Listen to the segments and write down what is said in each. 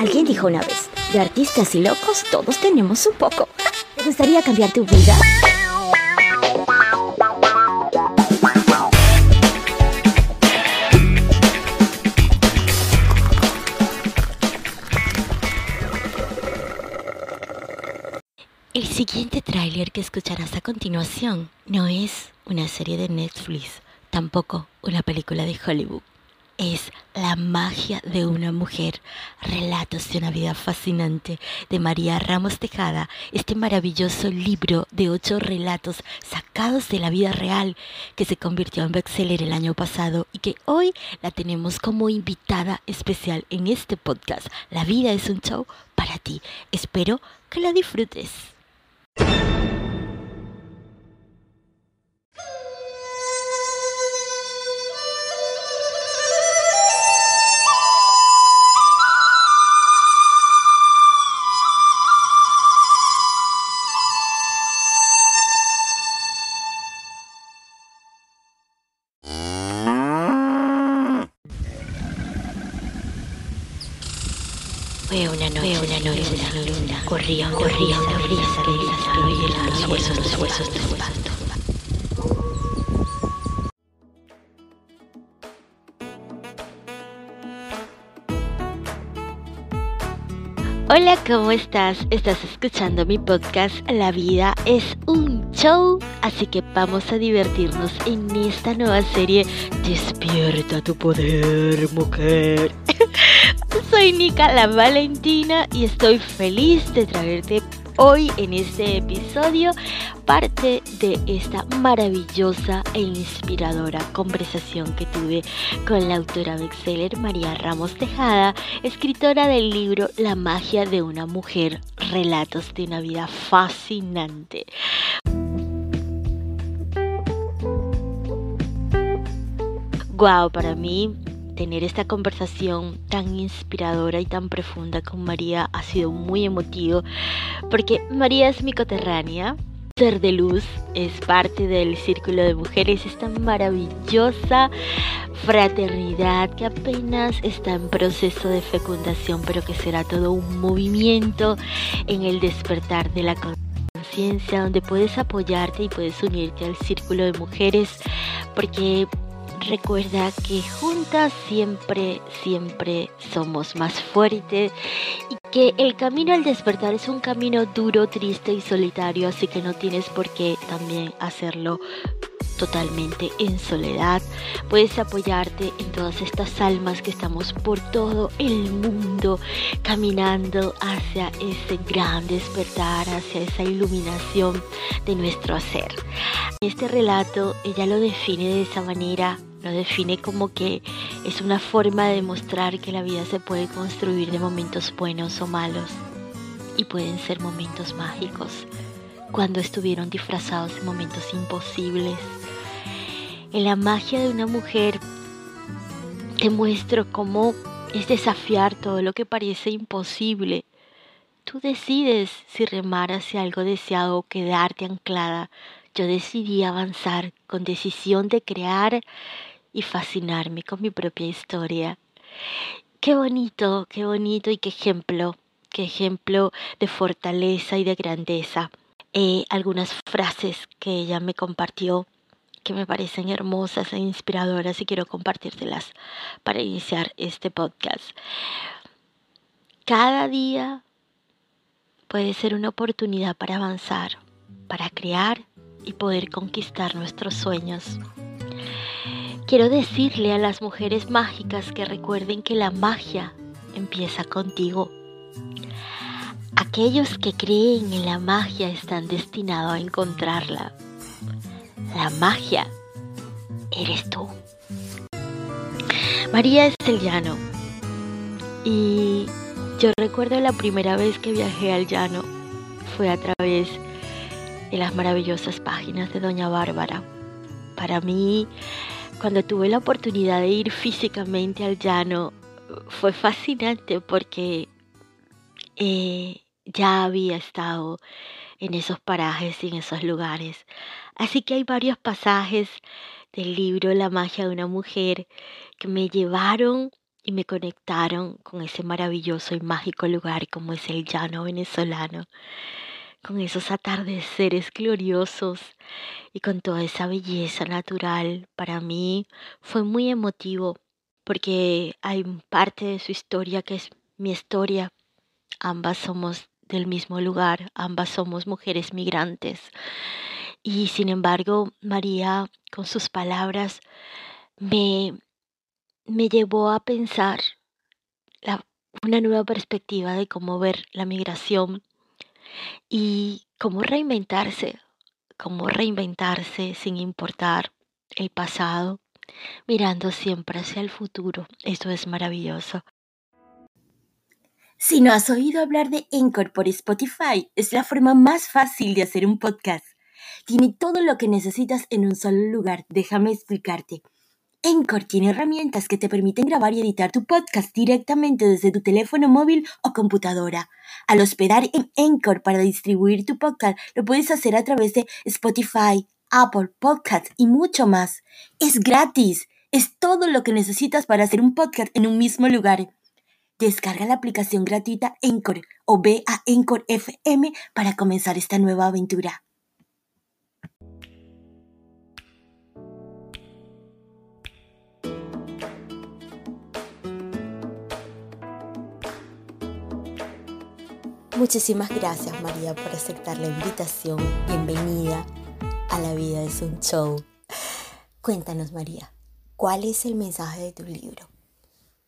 Alguien dijo una vez, de artistas y locos todos tenemos un poco. ¿Te gustaría cambiar tu vida? El siguiente tráiler que escucharás a continuación no es una serie de Netflix, tampoco una película de Hollywood es La magia de una mujer, relatos de una vida fascinante de María Ramos Tejada, este maravilloso libro de ocho relatos sacados de la vida real que se convirtió en bestseller el año pasado y que hoy la tenemos como invitada especial en este podcast. La vida es un show para ti. Espero que la disfrutes. Fue una noche, fue una noche de luna, corría, corría una brisa que desastruye los huesos, los huesos del espanto. Hola, ¿cómo estás? Estás escuchando mi podcast La vida es un show, así que vamos a divertirnos en esta nueva serie Despierta tu poder, mujer. Soy Nika la Valentina y estoy feliz de traerte hoy en este episodio parte de esta maravillosa e inspiradora conversación que tuve con la autora bestseller María Ramos Tejada, escritora del libro La magia de una mujer, relatos de una vida fascinante. Wow, para mí tener esta conversación tan inspiradora y tan profunda con María ha sido muy emotivo porque María es mi coterránea, ser de luz, es parte del círculo de mujeres, esta maravillosa fraternidad que apenas está en proceso de fecundación, pero que será todo un movimiento en el despertar de la conciencia, donde puedes apoyarte y puedes unirte al círculo de mujeres, porque Recuerda que juntas siempre, siempre somos más fuertes y que el camino al despertar es un camino duro, triste y solitario, así que no tienes por qué también hacerlo totalmente en soledad. Puedes apoyarte en todas estas almas que estamos por todo el mundo caminando hacia ese gran despertar, hacia esa iluminación de nuestro ser. Este relato ella lo define de esa manera lo define como que es una forma de demostrar que la vida se puede construir de momentos buenos o malos y pueden ser momentos mágicos cuando estuvieron disfrazados de momentos imposibles. En la magia de una mujer te muestro cómo es desafiar todo lo que parece imposible. Tú decides si remar hacia algo deseado o quedarte anclada. Yo decidí avanzar con decisión de crear y fascinarme con mi propia historia. Qué bonito, qué bonito y qué ejemplo, qué ejemplo de fortaleza y de grandeza. Eh, algunas frases que ella me compartió que me parecen hermosas e inspiradoras y quiero compartírtelas para iniciar este podcast. Cada día puede ser una oportunidad para avanzar, para crear y poder conquistar nuestros sueños. Quiero decirle a las mujeres mágicas que recuerden que la magia empieza contigo. Aquellos que creen en la magia están destinados a encontrarla. La magia eres tú. María es el llano. Y yo recuerdo la primera vez que viajé al llano fue a través de las maravillosas páginas de Doña Bárbara. Para mí cuando tuve la oportunidad de ir físicamente al llano, fue fascinante porque eh, ya había estado en esos parajes y en esos lugares. Así que hay varios pasajes del libro La magia de una mujer que me llevaron y me conectaron con ese maravilloso y mágico lugar como es el llano venezolano, con esos atardeceres gloriosos y con toda esa belleza natural. Para mí fue muy emotivo porque hay parte de su historia que es mi historia. Ambas somos del mismo lugar, ambas somos mujeres migrantes. Y sin embargo, María, con sus palabras, me, me llevó a pensar una nueva perspectiva de cómo ver la migración y cómo reinventarse, cómo reinventarse sin importar el pasado, mirando siempre hacia el futuro. Eso es maravilloso. Si no has oído hablar de Encore por Spotify, es la forma más fácil de hacer un podcast. Tiene todo lo que necesitas en un solo lugar. Déjame explicarte. Encore tiene herramientas que te permiten grabar y editar tu podcast directamente desde tu teléfono móvil o computadora. Al hospedar en Encore para distribuir tu podcast, lo puedes hacer a través de Spotify, Apple Podcasts y mucho más. Es gratis. Es todo lo que necesitas para hacer un podcast en un mismo lugar. Descarga la aplicación gratuita Encore o ve a Encore FM para comenzar esta nueva aventura. Muchísimas gracias María por aceptar la invitación. Bienvenida a La vida es un show. Cuéntanos María, ¿cuál es el mensaje de tu libro?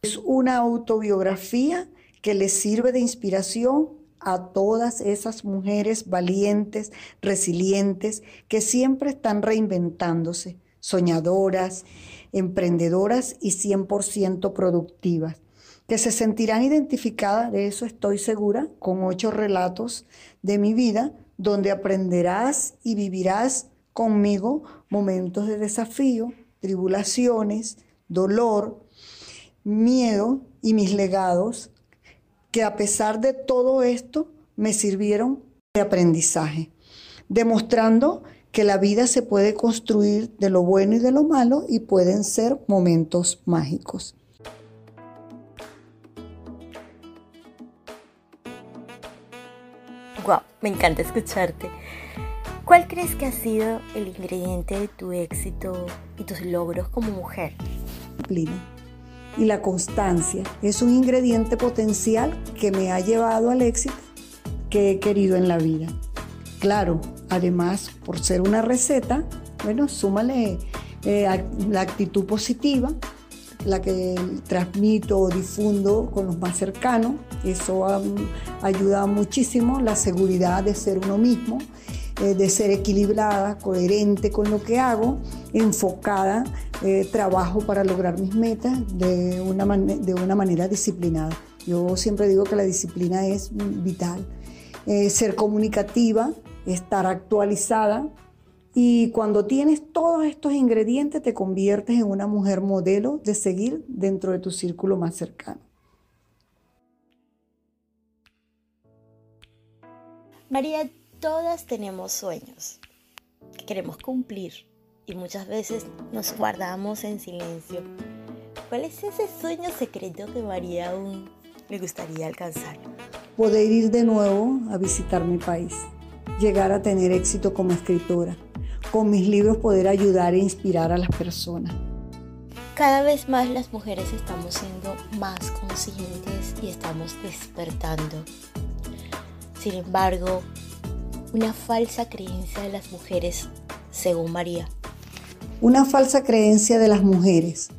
Es una autobiografía que le sirve de inspiración a todas esas mujeres valientes, resilientes, que siempre están reinventándose, soñadoras, emprendedoras y 100% productivas que se sentirán identificadas, de eso estoy segura, con ocho relatos de mi vida, donde aprenderás y vivirás conmigo momentos de desafío, tribulaciones, dolor, miedo y mis legados, que a pesar de todo esto me sirvieron de aprendizaje, demostrando que la vida se puede construir de lo bueno y de lo malo y pueden ser momentos mágicos. Me encanta escucharte. ¿Cuál crees que ha sido el ingrediente de tu éxito y tus logros como mujer? Disciplina y la constancia es un ingrediente potencial que me ha llevado al éxito que he querido en la vida. Claro, además, por ser una receta, bueno, súmale eh, la actitud positiva, la que transmito o difundo con los más cercanos. Eso ayuda muchísimo, la seguridad de ser uno mismo, eh, de ser equilibrada, coherente con lo que hago, enfocada, eh, trabajo para lograr mis metas de una, de una manera disciplinada. Yo siempre digo que la disciplina es vital. Eh, ser comunicativa, estar actualizada, y cuando tienes todos estos ingredientes te conviertes en una mujer modelo de seguir dentro de tu círculo más cercano. María, todas tenemos sueños que queremos cumplir y muchas veces nos guardamos en silencio. ¿Cuál es ese sueño secreto que María aún le gustaría alcanzar? Poder ir de nuevo a visitar mi país, llegar a tener éxito como escritora con mis libros poder ayudar e inspirar a las personas. Cada vez más las mujeres estamos siendo más conscientes y estamos despertando. Sin embargo, una falsa creencia de las mujeres, según María. Una falsa creencia de las mujeres.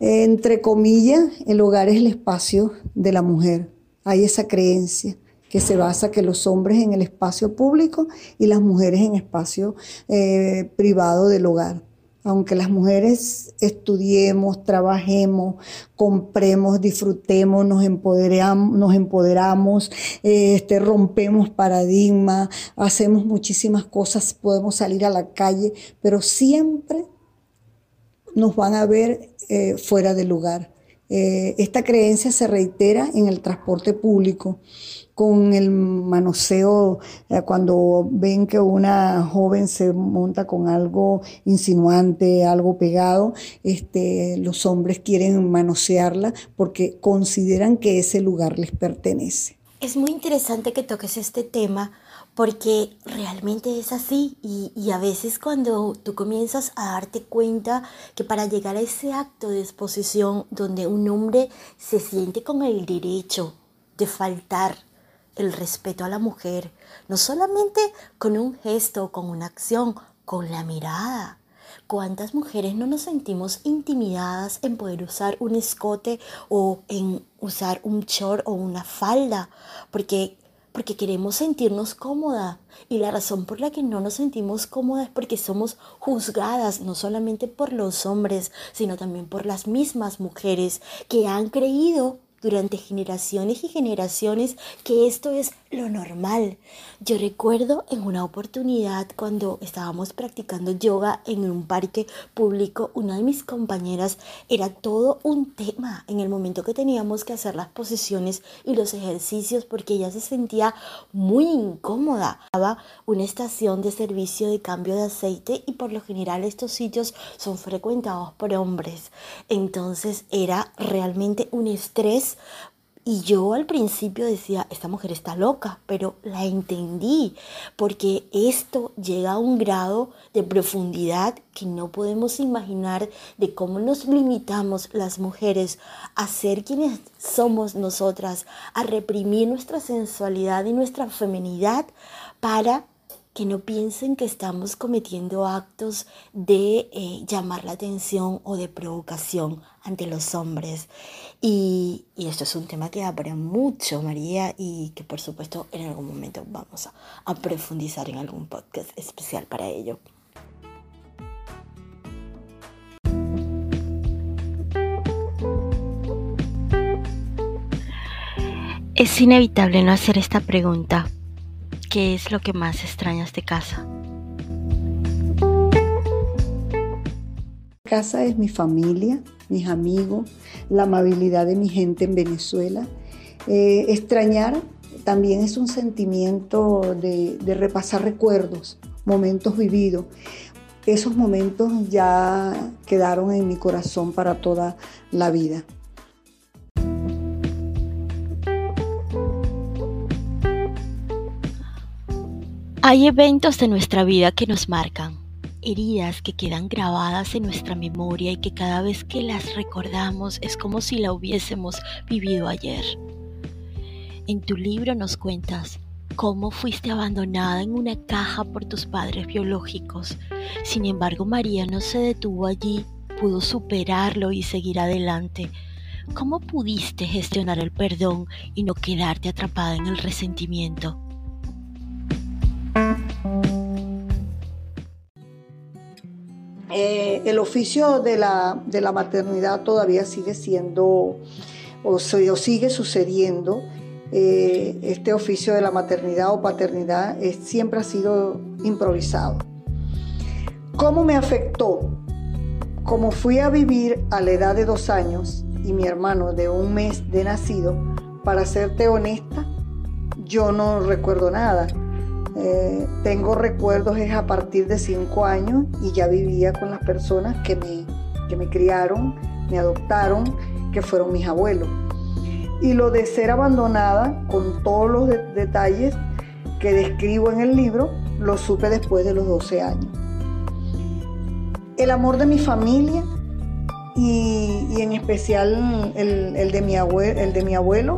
Entre comillas, el hogar es el espacio de la mujer. Hay esa creencia que se basa que los hombres en el espacio público y las mujeres en espacio eh, privado del hogar. Aunque las mujeres estudiemos, trabajemos, compremos, disfrutemos, nos empoderamos, nos empoderamos este, rompemos paradigmas, hacemos muchísimas cosas, podemos salir a la calle, pero siempre nos van a ver eh, fuera del lugar Eh, esta creencia se reitera en el transporte público con el manoseo, eh, cuando ven que una joven se monta con algo insinuante, algo pegado, este, los hombres quieren manosearla porque consideran que ese lugar les pertenece. Es muy interesante que toques este tema porque realmente es así y, y, a veces cuando tú comienzas a darte cuenta que para llegar a ese acto de exposición donde un hombre se siente con el derecho de faltar el respeto a la mujer, no solamente con un gesto, con una acción, con la mirada. ¿Cuántas mujeres no nos sentimos intimidadas en poder usar un escote o en usar un short o una falda? Porque porque queremos sentirnos cómoda. Y la razón por la que no nos sentimos cómodas es porque somos juzgadas no solamente por los hombres, sino también por las mismas mujeres que han creído durante generaciones y generaciones que esto es lo normal. Yo recuerdo en una oportunidad cuando estábamos practicando yoga en un parque público, una de mis compañeras era todo un tema en el momento que teníamos que hacer las posiciones y los ejercicios porque ella se sentía muy incómoda. Estaba una estación de servicio de cambio de aceite y por lo general estos sitios son frecuentados por hombres. Entonces era realmente un estrés y yo al principio decía, esta mujer está loca, pero la entendí, porque esto llega a un grado de profundidad que no podemos imaginar de cómo nos limitamos las mujeres a ser quienes somos nosotras, a reprimir nuestra sensualidad y nuestra feminidad para que no piensen que estamos cometiendo actos de eh, llamar la atención o de provocación ante los hombres. Y, esto es un tema que da mucho, María, y que por supuesto en algún momento vamos a profundizar en algún podcast especial para ello. Es inevitable no hacer esta pregunta ¿Qué es lo que más extrañas de casa? Casa es mi familia, mis amigos, la amabilidad de mi gente en Venezuela. Eh, extrañar también es un sentimiento de, de repasar recuerdos, momentos vividos. Esos momentos ya quedaron en mi corazón para toda la vida. Hay eventos de nuestra vida que nos marcan, heridas que quedan grabadas en nuestra memoria y que cada vez que las recordamos es como si la hubiésemos vivido ayer. En tu libro nos cuentas cómo fuiste abandonada en una caja por tus padres biológicos. Sin embargo, María no se detuvo allí, pudo superarlo y seguir adelante. ¿Cómo pudiste gestionar el perdón y no quedarte atrapada en el resentimiento? Eh, el oficio de la, de la, maternidad todavía sigue siendo o, sigue sucediendo. Eh, este oficio de la maternidad o paternidad siempre ha sido improvisado. ¿Cómo me afectó? Como fui a vivir a la edad de dos años y mi hermano de un mes de nacido, para serte honesta, yo no recuerdo nada. Eh, tengo recuerdos es a partir de cinco años y ya vivía con las personas que me, que me criaron, me adoptaron, que fueron mis abuelos. Y lo de ser abandonada, con todos los detalles que describo en el libro, lo supe después de los 12 años. El amor de mi familia y, y en especial el, el, de mi abuelo, el de mi abuelo,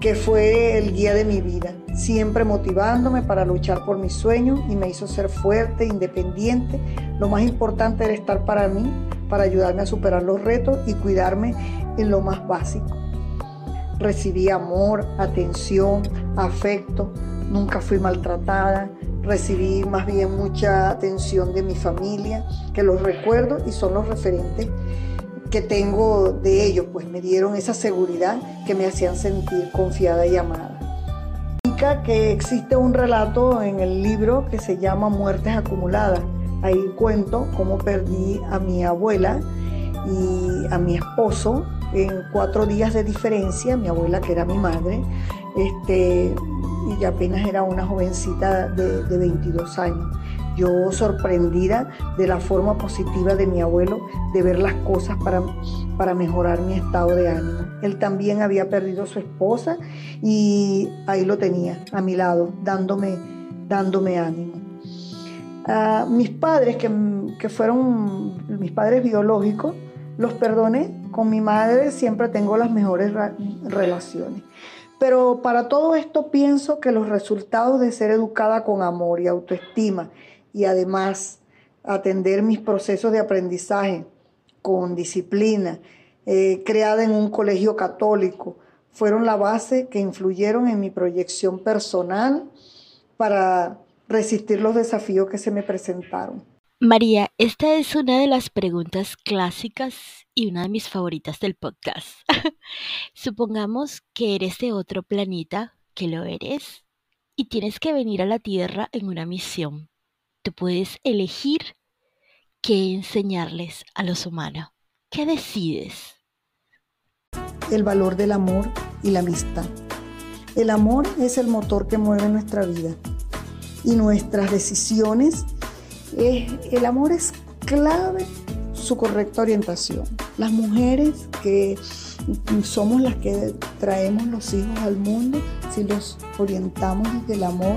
que fue el guía de mi vida siempre motivándome para luchar por mis sueños y me hizo ser fuerte, independiente. Lo más importante era estar para mí, para ayudarme a superar los retos y cuidarme en lo más básico. Recibí amor, atención, afecto, nunca fui maltratada, recibí más bien mucha atención de mi familia, que los recuerdo y son los referentes que tengo de ellos, pues me dieron esa seguridad que me hacían sentir confiada y amada que existe un relato en el libro que se llama Muertes acumuladas. Ahí cuento cómo perdí a mi abuela y a mi esposo en cuatro días de diferencia, mi abuela que era mi madre, este, y apenas era una jovencita de, de 22 años. Yo sorprendida de la forma positiva de mi abuelo de ver las cosas para, para mejorar mi estado de ánimo. Él también había perdido su esposa y ahí lo tenía a mi lado, dándome, dándome ánimo. A mis padres, que, que fueron mis padres biológicos, los perdoné. Con mi madre siempre tengo las mejores relaciones. Pero para todo esto pienso que los resultados de ser educada con amor y autoestima y además atender mis procesos de aprendizaje con disciplina, eh, creada en un colegio católico, fueron la base que influyeron en mi proyección personal para resistir los desafíos que se me presentaron. María, esta es una de las preguntas clásicas y una de mis favoritas del podcast. Supongamos que eres de otro planeta, que lo eres, y tienes que venir a la Tierra en una misión. Tú puedes elegir qué enseñarles a los humanos. ¿Qué decides? El valor del amor y la amistad. El amor es el motor que mueve nuestra vida y nuestras decisiones. el amor es clave su correcta orientación. Las mujeres que somos las que traemos los hijos al mundo, si los orientamos desde el amor,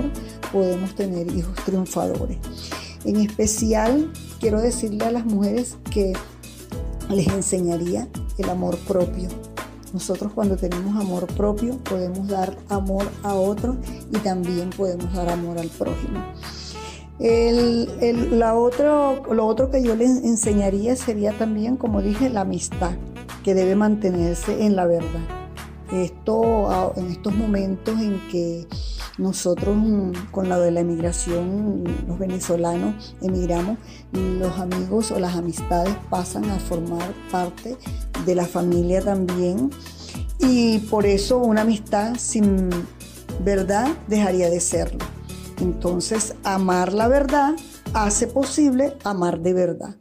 podemos tener hijos triunfadores. En especial, quiero decirle a las mujeres que les enseñaría el amor propio. Nosotros cuando tenemos amor propio podemos dar amor a otros y también podemos dar amor al prójimo. la otro, lo otro que yo les enseñaría sería también, como dije, la amistad, que debe mantenerse en la verdad. Esto en estos momentos en que nosotros mm, con la de la emigración, los venezolanos emigramos, los amigos o las amistades pasan a formar parte de la familia también y por eso una amistad sin verdad dejaría de serlo. Entonces, amar la verdad hace posible amar de verdad.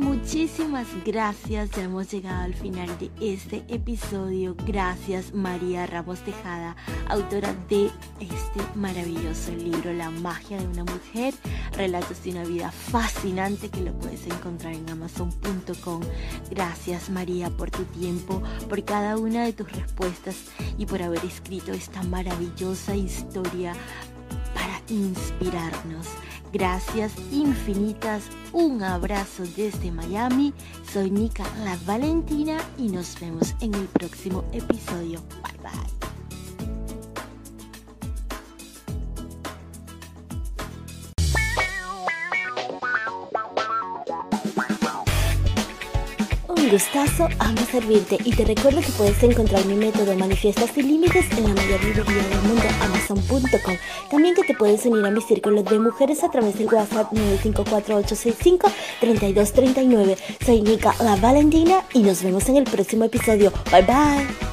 Muchísimas gracias, ya hemos llegado al final de este episodio. Gracias María Ramos Tejada, autora de este maravilloso libro La magia de una mujer, relatos de una vida fascinante que lo puedes encontrar en amazon.com. Gracias María por tu tiempo, por cada una de tus respuestas y por haber escrito esta maravillosa historia para inspirarnos. Gracias infinitas, un abrazo desde Miami. Soy Nika La Valentina y nos vemos en el próximo episodio. Bye bye. Gustazo, amo servirte y te recuerdo que puedes encontrar mi método Manifiestas sin Límites en la mayor librería del mundo, amazon.com. También que te puedes unir a mi círculo de mujeres a través del WhatsApp 954-865-3239. Soy Nika La Valentina y nos vemos en el próximo episodio. Bye bye.